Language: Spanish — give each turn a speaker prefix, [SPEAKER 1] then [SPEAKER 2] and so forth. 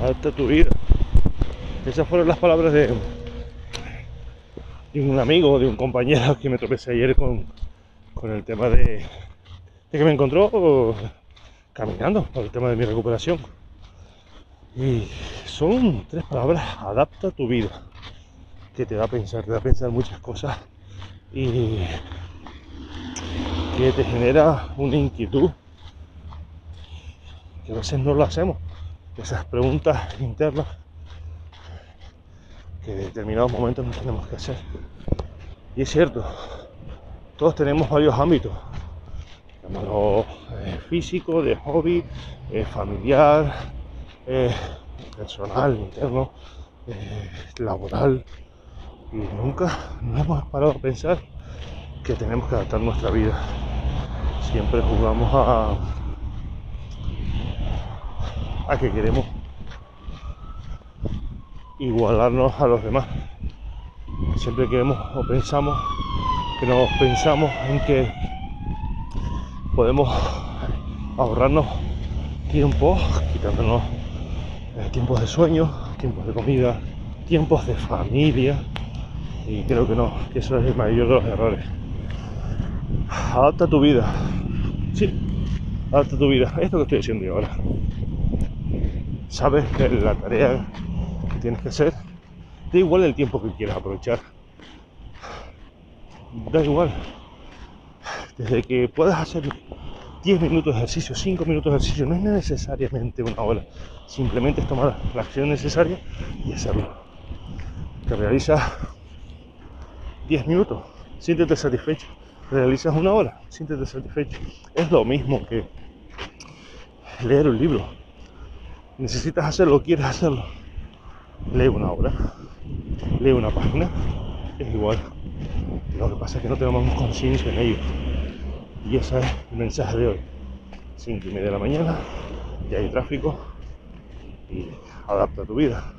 [SPEAKER 1] adapta tu vida. Esas fueron las palabras de, un amigo, de un compañero que me tropecé ayer con, con el tema de, de que me encontró caminando por el tema de mi recuperación. Y son tres palabras, adapta tu vida, que te da a pensar, te da a pensar muchas cosas y que te genera una inquietud que a veces no lo hacemos. Esas preguntas internas que en determinados momentos nos tenemos que hacer. Y es cierto, todos tenemos varios ámbitos. Eh, físico, de hobby, eh, familiar, eh, personal, interno, laboral. Y nunca nos hemos parado a pensar que tenemos que adaptar nuestra vida. Siempre jugamos a, a que queremos igualarnos a los demás. Siempre queremos o pensamos que nos pensamos en que podemos ahorrarnos tiempo, quitándonos eh, tiempos de sueño, tiempos de comida, tiempos de familia. Y creo que no, que eso es el mayor de los errores. Adapta tu vida. Sí, adapta tu vida. Esto que estoy diciendo yo ahora. Sabes la tarea que tienes que hacer, da igual el tiempo que quieras aprovechar. Da igual. Desde que puedas hacer 10 minutos de ejercicio, 5 minutos de ejercicio, no es necesariamente una hora. Simplemente es tomar la acción necesaria y hacerlo. Te realizas 10 minutos, siéntete satisfecho. Realizas una hora, siéntete satisfecho. Es lo mismo que leer un libro. Necesitas hacerlo, quieres hacerlo. Lee una hora, lee una página, es igual. Lo que pasa es que no tenemos conciencia en ello. Y ese es el mensaje de hoy. 5 y media de la mañana, ya hay tráfico y adapta tu vida.